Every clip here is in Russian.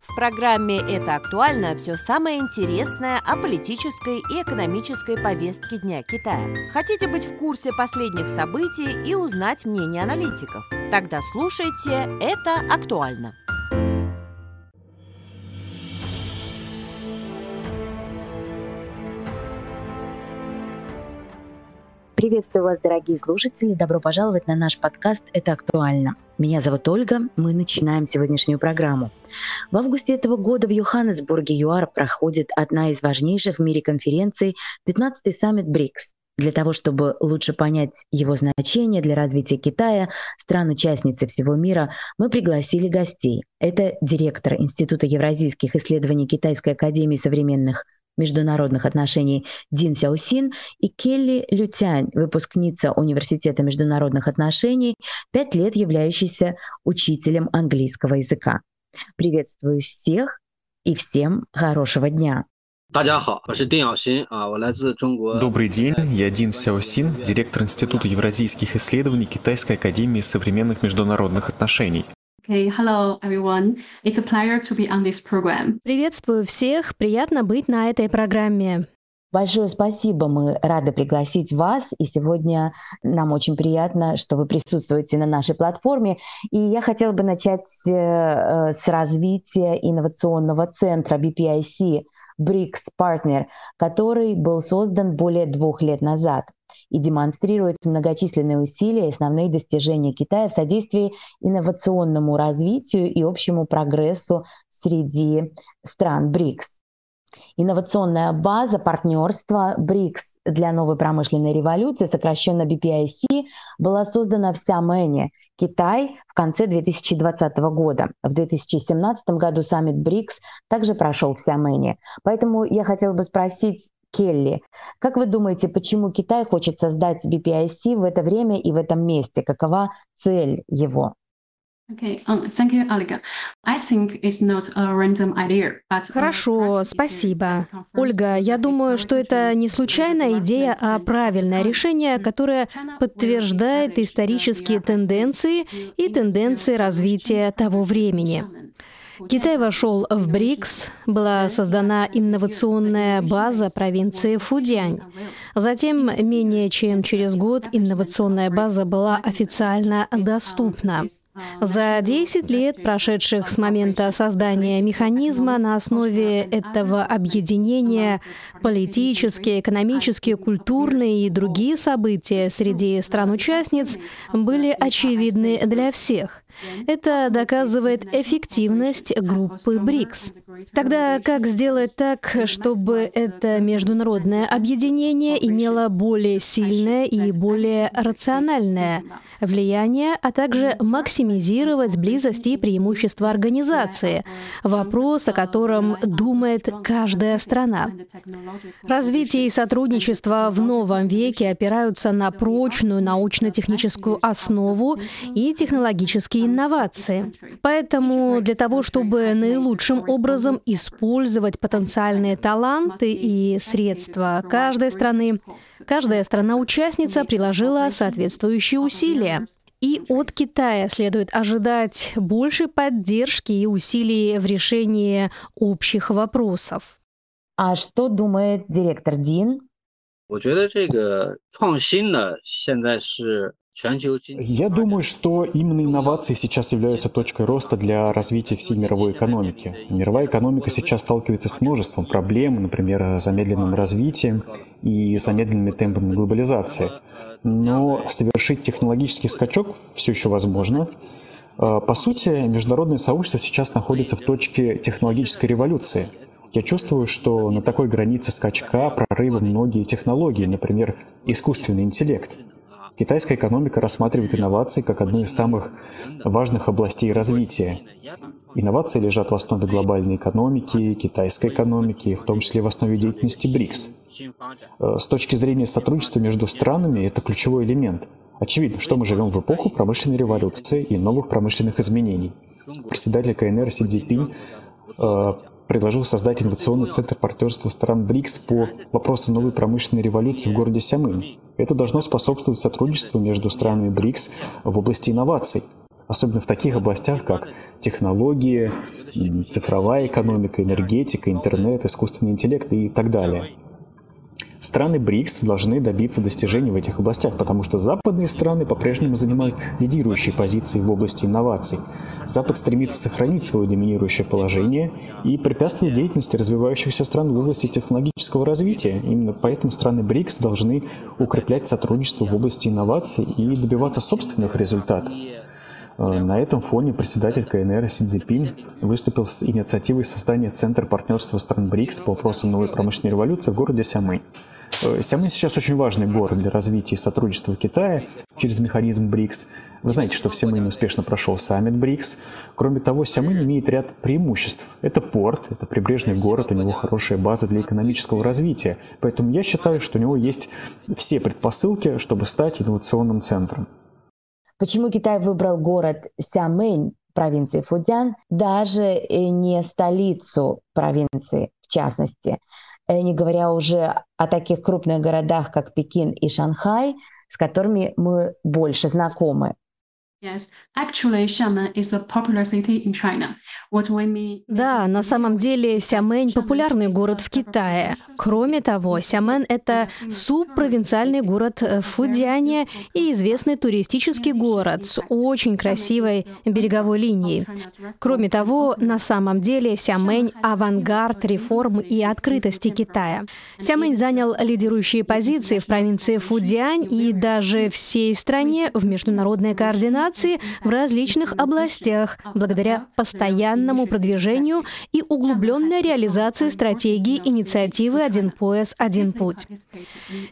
В программе «Это актуально» все самое интересное о политической и экономической повестке Дня Китая. Хотите быть в курсе последних событий и узнать мнение аналитиков? Тогда слушайте «Это актуально». Приветствую вас, дорогие слушатели. Добро пожаловать на наш подкаст «Это актуально». Меня зовут Ольга. Мы начинаем сегодняшнюю программу. В августе этого года в Йоханнесбурге ЮАР проходит одна из важнейших в мире конференций 15-й саммит БРИКС. Для того, чтобы лучше понять его значение для развития Китая, стран-участницы всего мира, мы пригласили гостей. Это директор Института евразийских исследований Китайской академии современных международных отношений Дин Сяосин и Келли Лютянь, выпускница Университета международных отношений, пять лет являющаяся учителем английского языка. Приветствую всех и всем хорошего дня. Добрый день, я Дин Сяосин, директор Института евразийских исследований Китайской академии современных международных отношений. Okay, hello everyone. It's a pleasure to be on this program. Приветствую всех, приятно быть на этой программе. Большое спасибо, мы рады пригласить вас, и сегодня нам очень приятно, что вы присутствуете на нашей платформе. И я хотела бы начать э, э, с развития инновационного центра BPIC BRICS Partner, который был создан более двух лет назад и демонстрирует многочисленные усилия и основные достижения Китая в содействии инновационному развитию и общему прогрессу среди стран БРИКС. Инновационная база партнерства БРИКС для новой промышленной революции, сокращенно BPIC, была создана в Сиамене, Китай, в конце 2020 года. В 2017 году саммит БРИКС также прошел в Сиамене. Поэтому я хотела бы спросить Келли. Как вы думаете, почему Китай хочет создать BPIC в это время и в этом месте? Какова цель его? Хорошо, спасибо. Ольга, я думаю, что это не случайная идея, а правильное решение, которое подтверждает исторические тенденции и тенденции развития того времени. Китай вошел в БРИКС, была создана инновационная база провинции Фудянь. Затем, менее чем через год, инновационная база была официально доступна. За 10 лет, прошедших с момента создания механизма на основе этого объединения, политические, экономические, культурные и другие события среди стран-участниц были очевидны для всех. Это доказывает эффективность группы БРИКС. Тогда как сделать так, чтобы это международное объединение имело более сильное и более рациональное влияние, а также максимизировать близость и преимущества организации? Вопрос, о котором думает каждая страна. Развитие и сотрудничество в новом веке опираются на прочную научно-техническую основу и технологические инновации. Поэтому для того, чтобы наилучшим образом использовать потенциальные таланты и средства каждой страны, каждая страна-участница приложила соответствующие усилия. И от Китая следует ожидать большей поддержки и усилий в решении общих вопросов. А что думает директор Дин? 我觉得这个创新呢，现在是 я думаю, что именно инновации сейчас являются точкой роста для развития всей мировой экономики. Мировая экономика сейчас сталкивается с множеством проблем, например, замедленным развитием и замедленными темпами глобализации. Но совершить технологический скачок все еще возможно. А, по сути, международное сообщество сейчас находится в точке технологической революции. Я чувствую, что на такой границе скачка прорыва многие технологии, например, искусственный интеллект – Китайская экономика рассматривает инновации как одну из самых важных областей развития. Инновации лежат в основе глобальной экономики, китайской экономики, в том числе в основе деятельности БРИКС. Э, с точки зрения сотрудничества между странами, это ключевой элемент. Очевидно, что мы живем в эпоху промышленной революции и новых промышленных изменений. Председатель КНР Си Цзиньпинь э, предложил создать инновационный центр партнерства стран БРИКС по вопросам новой промышленной революции в городе Сямынь. Это должно способствовать сотрудничеству между странами БРИКС в области инноваций. особенно в таких областях, как технологии, цифровая экономика, энергетика, интернет, искусственный интеллект и так далее. Страны БРИКС должны добиться достижений в этих областях, потому что западные страны по-прежнему занимают лидирующие позиции в области инноваций. Запад стремится сохранить свое доминирующее положение и препятствовать деятельности развивающихся стран в области технологического развития. Именно поэтому страны БРИКС должны укреплять сотрудничество в области инноваций и добиваться собственных результатов. Э, на этом фоне председатель КНР Си выступил с инициативой создания Центра партнерства стран БРИКС по вопросам новой промышленной революции в городе Сямынь. Э, Сямынь сейчас очень важный город для развития и сотрудничества Китая через механизм БРИКС. Вы знаете, что в Сямыне успешно прошел саммит БРИКС. Кроме того, Сямынь имеет ряд преимуществ. Это порт, это прибрежный город, у него хорошая база для экономического развития. Поэтому я считаю, что у него есть все предпосылки, чтобы стать инновационным центром. Почему Китай выбрал город Сямэнь провинции Фудзян, даже не столицу провинции в частности, э, не говоря уже о таких крупных городах, как Пекин и Шанхай, с которыми мы больше знакомы. Yes, actually, Xiamen is a popular city in China. What we mean... Да, на самом деле Сямэнь – популярный город в Китае. Кроме того, Сямен – это субпровинциальный город в Фудзяне и известный туристический город с очень красивой береговой линией. Кроме того, на самом деле Сямэнь – авангард реформ и открытости Китая. Сямэнь занял лидирующие позиции в провинции Фудзянь и даже всей стране в международной координации информации в различных областях благодаря постоянному продвижению и углубленной реализации стратегии инициативы «Один пояс, один путь».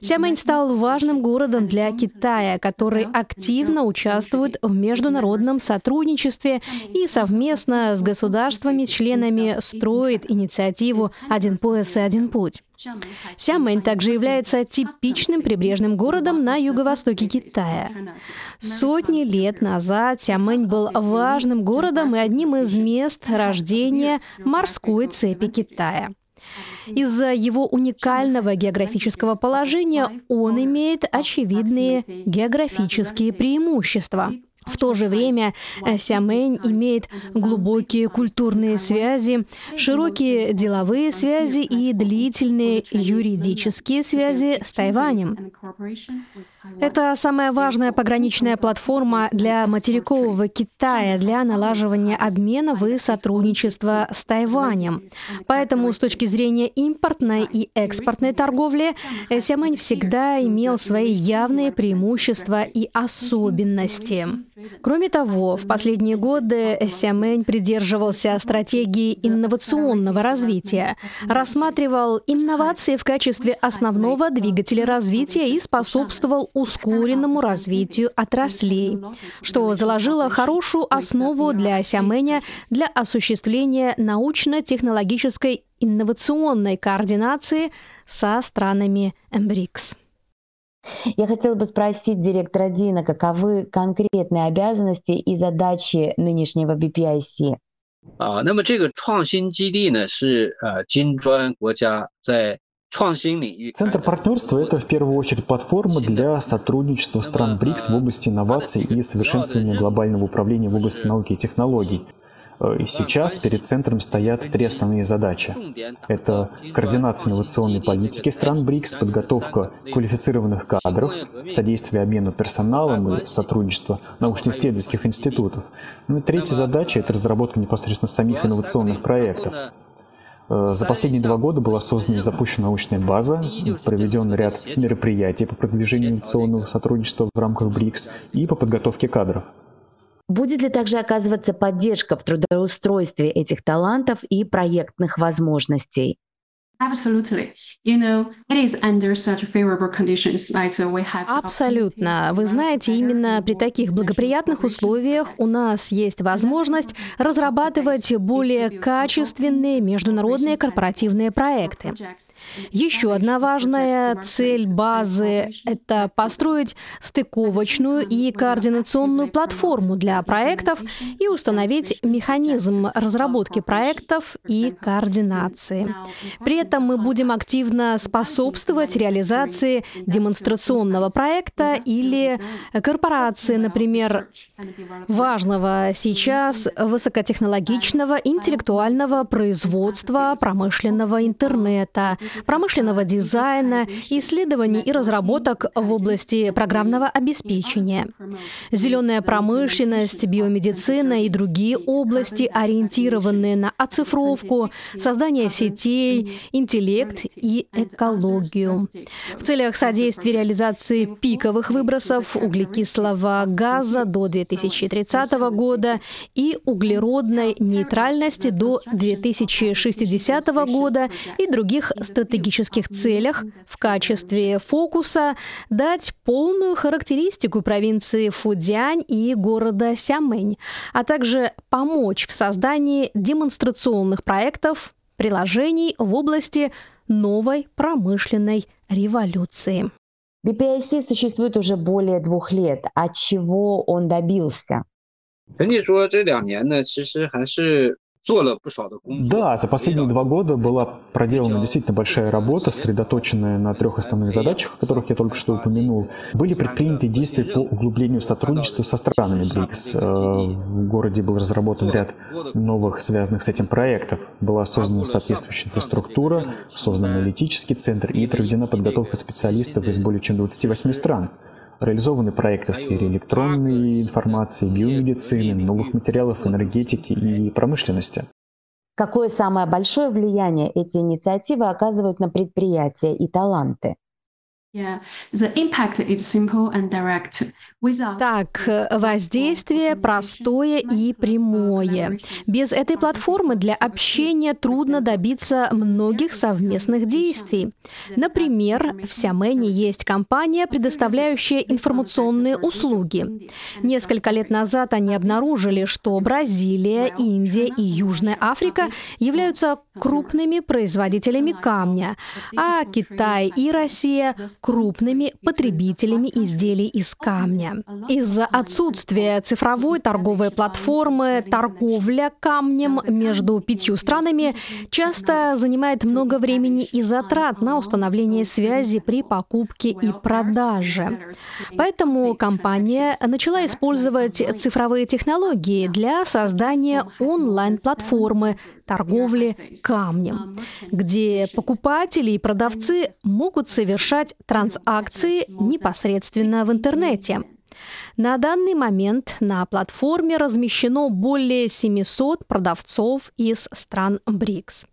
Сямэнь стал важным городом для Китая, который активно участвует в международном сотрудничестве и совместно с государствами-членами строит инициативу «Один пояс и один путь». Сямэнь также является типичным прибрежным городом на юго-востоке Китая. Сотни лет назад Сямэнь был важным городом и одним из мест рождения морской цепи Китая. Из-за его уникального географического положения он имеет очевидные географические преимущества – в то же время э, Сямэнь имеет глубокие культурные связи, широкие деловые связи и длительные юридические связи с Тайванем. Это самая важная пограничная платформа для материкового Китая для налаживания обменов и сотрудничества с Тайванем. Поэтому с точки зрения импортной и экспортной торговли э, Сямэнь всегда имел свои явные преимущества и особенности. Кроме того, в последние годы Сямэнь придерживался стратегии инновационного развития, рассматривал инновации в качестве основного двигателя развития и способствовал ускоренному развитию отраслей, что заложило хорошую основу для Сямэня для осуществления научно-технологической инновационной координации со странами БРИКС. Я хотела бы спросить директора Дина, каковы конкретные обязанности и задачи нынешнего BPIC? 啊，那么这个创新基地呢，是呃金砖国家在 Центр партнерства – это в первую очередь платформа для сотрудничества стран БРИКС в области инноваций и совершенствования глобального управления в области науки и технологий. И сейчас перед центром стоят три основные задачи. Это координация инновационной политики стран БРИКС, подготовка квалифицированных кадров, содействие обмену персоналом и сотрудничество научно-исследовательских институтов. Ну и третья задача — это разработка непосредственно самих инновационных проектов. Э, за последние два года была создана и запущена научная база, проведен ряд мероприятий по продвижению инновационного сотрудничества в рамках БРИКС и по подготовке кадров. Будет ли также оказываться поддержка в трудоустройстве этих талантов и проектных возможностей? Абсолютно. Вы знаете, именно при таких благоприятных условиях у нас есть возможность разрабатывать более качественные международные корпоративные проекты. Еще одна важная цель базы — это построить стыковочную и координационную платформу для проектов и установить механизм разработки проектов и координации. При этом этом мы будем активно способствовать реализации демонстрационного проекта или корпорации, например, важного сейчас высокотехнологичного интеллектуального производства, промышленного интернета, промышленного дизайна, исследований и разработок в области программного обеспечения. Зеленая промышленность, биомедицина и другие области, ориентированные на оцифровку, создание сетей, интеллект и экологию. В целях содействия реализации пиковых выбросов углекислого газа до 2030 года и углеродной нейтральности до 2060 года и других стратегических целях в качестве фокуса дать полную характеристику провинции Фудзянь и города Сямэнь, а также помочь в создании демонстрационных проектов, приложений в области новой промышленной революции. BPIC существует уже более двух лет. От чего он добился? 整体说，这两年呢，其实还是 да, за последние два года была проделана действительно большая работа, сосредоточенная на трех основных задачах, о которых я только что упомянул. Были предприняты действия по углублению сотрудничества со странами БРИКС. Э, в городе был разработан ряд новых, связанных с этим проектов. Была создана соответствующая инфраструктура, создан аналитический центр и проведена подготовка специалистов из более чем 28 стран. Реализованы проекты в сфере электронной информации, биомедицины, новых материалов, энергетики и промышленности. Какое самое большое влияние эти инициативы оказывают на предприятия и таланты? Так, воздействие простое и прямое. Без этой платформы для общения трудно добиться многих совместных действий. Например, в Сямене есть компания, предоставляющая информационные услуги. Несколько лет назад они обнаружили, что Бразилия, Индия и Южная Африка являются крупными производителями камня, а Китай и Россия крупными потребителями изделий из камня. Из-за отсутствия цифровой торговой платформы торговля камнем между пятью странами часто занимает много времени и затрат на установление связи при покупке и продаже. Поэтому компания начала использовать цифровые технологии для создания онлайн-платформы торговли камнем, где покупатели и продавцы могут совершать транзакции непосредственно в интернете. На данный момент на платформе размещено более 700 продавцов из стран БРИКС.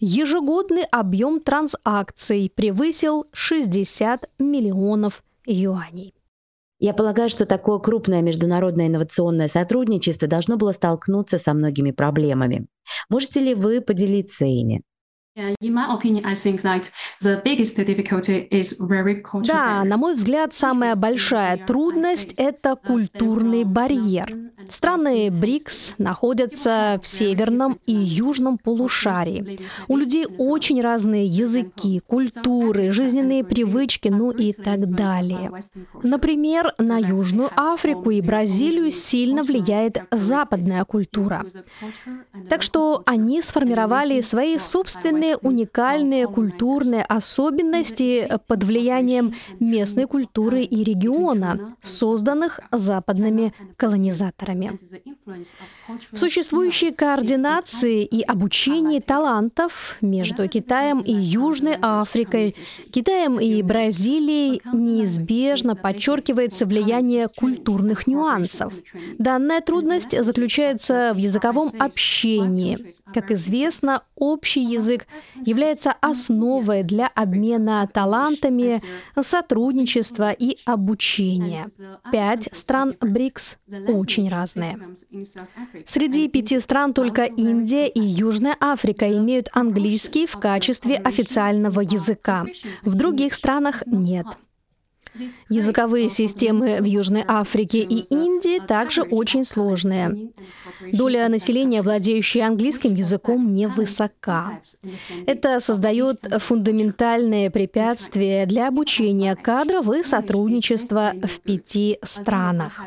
Ежегодный объем транзакций превысил 60 миллионов юаней. Я полагаю, что такое крупное международное инновационное сотрудничество должно было столкнуться со многими проблемами. Можете ли вы поделиться ими? Да, на мой взгляд, самая большая трудность – это культурный барьер. Страны БРИКС находятся в северном и южном полушарии. У людей очень разные языки, культуры, жизненные привычки, ну и так далее. Например, на Южную Африку и Бразилию сильно влияет западная культура. Так что они сформировали свои собственные уникальные культурные особенности под влиянием местной культуры и региона, созданных западными колонизаторами. В существующей координации и обучении талантов между Китаем и Южной Африкой, Китаем и Бразилией неизбежно подчеркивается влияние культурных нюансов. Данная трудность заключается в языковом общении. Как известно, общий язык является основой для обмена талантами, сотрудничества и обучения. Пять стран БРИКС очень разные. Среди пяти стран только Индия и Южная Африка имеют английский в качестве официального языка. В других странах нет. Языковые системы в Южной Африке и Индии также очень сложные. Доля населения, владеющей английским языком, невысока. Это создает фундаментальные препятствия для обучения кадров и сотрудничества в пяти странах.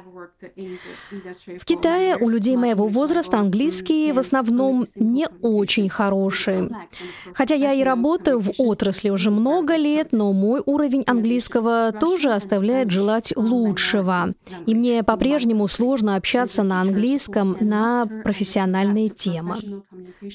В Китае у людей моего возраста английский в основном не очень хороший. Хотя я и работаю в отрасли уже много лет, но мой уровень английского тоже оставляет желать лучшего. И мне по-прежнему сложно общаться на английском на профессиональные темы.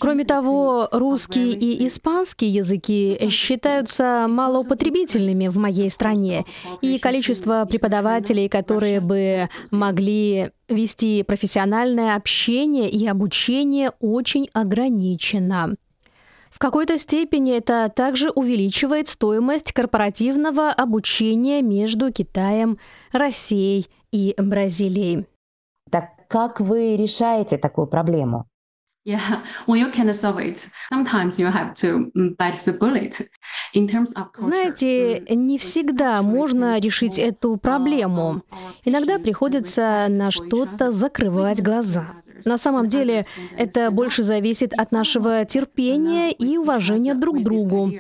Кроме того, русский и испанский языки считаются малоупотребительными в моей стране, и количество преподавателей, которые бы могли вести профессиональное общение и обучение очень ограничено. В какой-то степени это также увеличивает стоимость корпоративного обучения между Китаем, Россией и Бразилией. Так как вы решаете такую проблему? Yeah, when you can solve it, sometimes you have to bite the bullet. Знаете, не всегда можно решить эту проблему. Иногда приходится на что-то закрывать глаза. На самом деле, это больше зависит от нашего терпения и уважения друг к другу.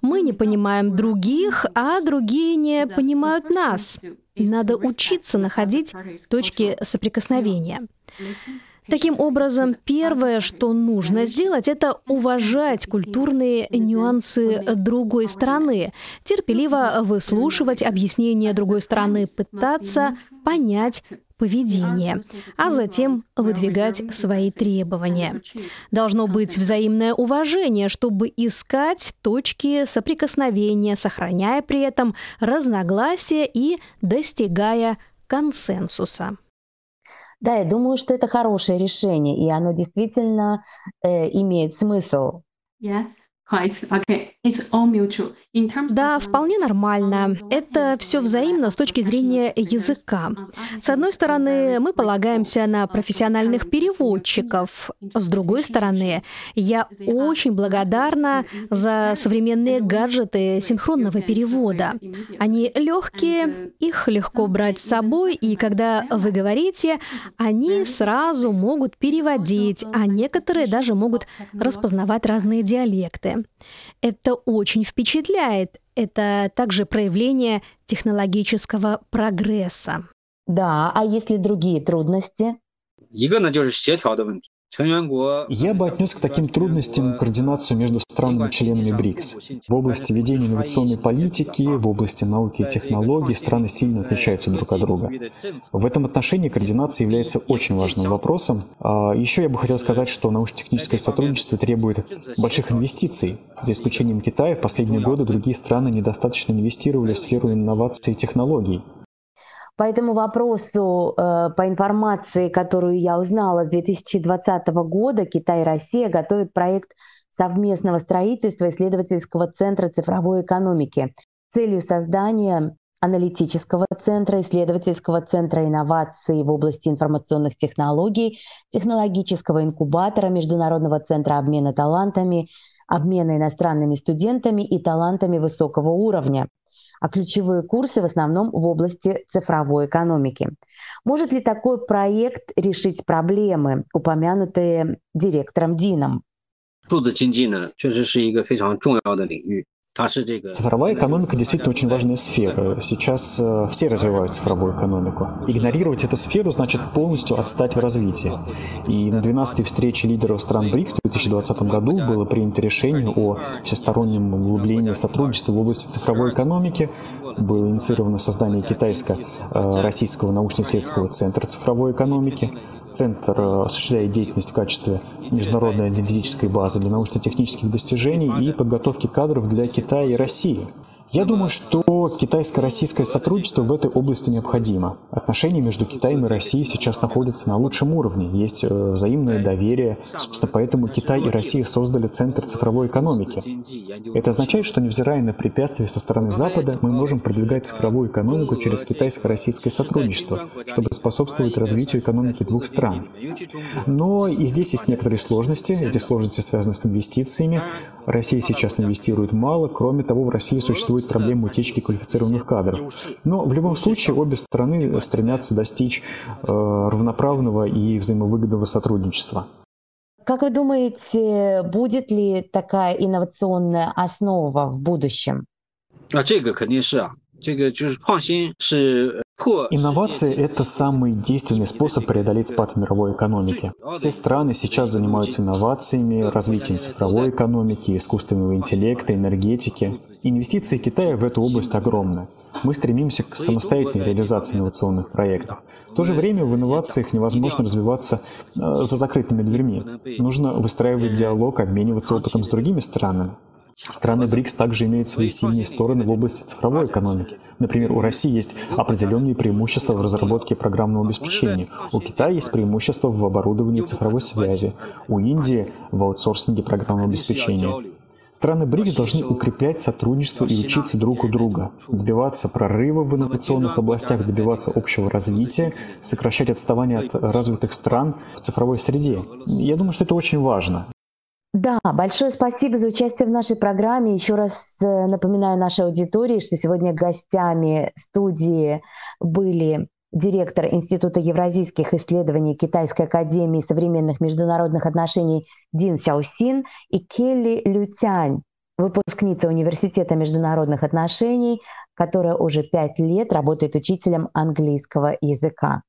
Мы не понимаем других, а другие не понимают нас. Надо учиться находить точки соприкосновения. Таким образом, первое, что нужно сделать, это уважать культурные нюансы другой страны, терпеливо выслушивать объяснения другой страны, пытаться понять поведение, а затем выдвигать свои требования. Должно быть взаимное уважение, чтобы искать точки соприкосновения, сохраняя при этом разногласия и достигая консенсуса. Да, я думаю, что это хорошее решение, и оно действительно э, имеет смысл. Yeah. Да, вполне нормально. Это все взаимно с точки зрения языка. С одной стороны, мы полагаемся на профессиональных переводчиков. С другой стороны, я очень благодарна за современные гаджеты синхронного перевода. Они легкие, их легко брать с собой, и когда вы говорите, они сразу могут переводить, а некоторые даже могут распознавать разные диалекты. Это очень впечатляет. Это также проявление технологического прогресса. Да, а есть ли другие трудности? Я бы отнес к таким трудностям координацию между странами-членами БРИКС. В области ведения инновационной политики, в области науки и технологий страны сильно отличаются друг от друга. В этом отношении координация является очень важным вопросом. А, Еще я бы хотел сказать, что научно-техническое сотрудничество требует больших инвестиций. За исключением Китая, в последние годы другие страны недостаточно инвестировали в сферу инноваций и технологий. По этому вопросу, э, по информации, которую я узнала с 2020 года, Китай и Россия готовят проект совместного строительства исследовательского центра цифровой экономики с целью создания аналитического центра, исследовательского центра инноваций в области информационных технологий, технологического инкубатора, международного центра обмена талантами, обмена иностранными студентами и талантами высокого уровня а ключевые курсы в основном в области цифровой экономики. Может ли такой проект решить проблемы, упомянутые директором Дином? 数字经济呢，确实是一个非常重要的领域。 Цифровая экономика действительно очень важная сфера. Сейчас все развивают цифровую экономику. Игнорировать эту сферу значит полностью отстать в развитии. И на 12-й встрече лидеров стран БРИКС в 2020 году было принято решение о всестороннем углублении сотрудничества в области цифровой экономики. Было инициировано создание китайско-российского научно-исследовательского центра цифровой экономики. Центр э, осуществляет деятельность в качестве международной аналитической базы для научно-технических достижений и подготовки кадров для Китая и России. Я думаю, что китайско-российское сотрудничество в этой области необходимо. Отношения между Китаем и Россией сейчас находятся на лучшем уровне, есть э, взаимное доверие. Собственно, поэтому Китай и Россия создали Центр цифровой экономики. Это означает, что невзирая на препятствия со стороны Запада, мы можем продвигать цифровую экономику через китайско-российское сотрудничество, чтобы способствовать развитию экономики двух стран. Но и здесь есть некоторые сложности. Эти сложности связаны с инвестициями. Россия сейчас инвестирует мало. Кроме того, в России существует проблема утечки квалифицированных кадров. Но в любом случае обе страны стремятся достичь э, равноправного и взаимовыгодного сотрудничества. Как вы думаете, будет ли такая инновационная основа в будущем? А 这个肯定是啊，这个就是创新是 Инновации – это самый действенный способ преодолеть спад мировой экономики. Все страны сейчас занимаются инновациями, развитием цифровой экономики, искусственного интеллекта, энергетики. Инвестиции Китая в эту область огромны. Мы стремимся к самостоятельной реализации инновационных проектов. В то же время в инновациях невозможно развиваться э, за закрытыми дверьми. Нужно выстраивать диалог, обмениваться опытом с другими странами. Страны БРИКС также имеют свои сильные стороны в области цифровой экономики. Например, у России есть определенные преимущества в разработке программного обеспечения. У Китая есть преимущества в оборудовании цифровой связи. У Индии в аутсорсинге программного обеспечения. Страны БРИКС должны укреплять сотрудничество и учиться друг у друга, добиваться прорыва в инновационных областях, добиваться общего развития, сокращать отставание от развитых стран в цифровой среде. Я думаю, что это очень важно. Да, большое спасибо за участие в нашей программе. Еще раз э, напоминаю нашей аудитории, что сегодня гостями студии были директор Института евразийских исследований Китайской академии современных международных отношений Дин Сяосин и Келли Лютянь, выпускница Университета международных отношений, которая уже пять лет работает учителем английского языка.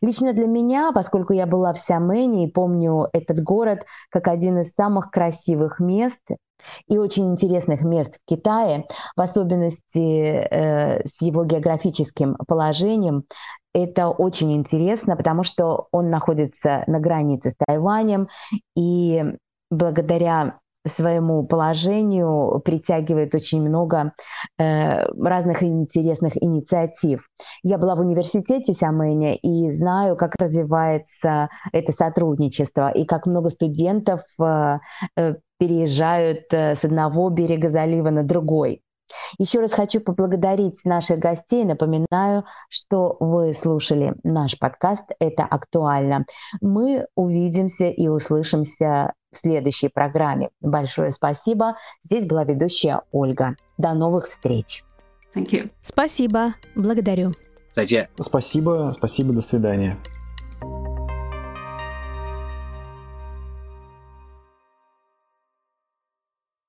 Лично для меня, поскольку я была в Сямене и помню этот город как один из самых красивых мест и очень интересных мест в Китае, в особенности э, с его географическим положением, это очень интересно, потому что он находится на границе с Тайванем, и благодаря своему положению притягивает очень много э, разных интересных инициатив. Я была в университете Сямэня и знаю, как развивается это сотрудничество и как много студентов э, э, переезжают э, с одного берега залива на другой. Еще раз хочу поблагодарить наших гостей. Напоминаю, что вы слушали наш подкаст «Это актуально». Мы увидимся и услышимся в следующей программе. Большое спасибо. Здесь была ведущая Ольга. До новых встреч. Thank you. Спасибо. Благодарю. Спасибо, спасибо, до свидания.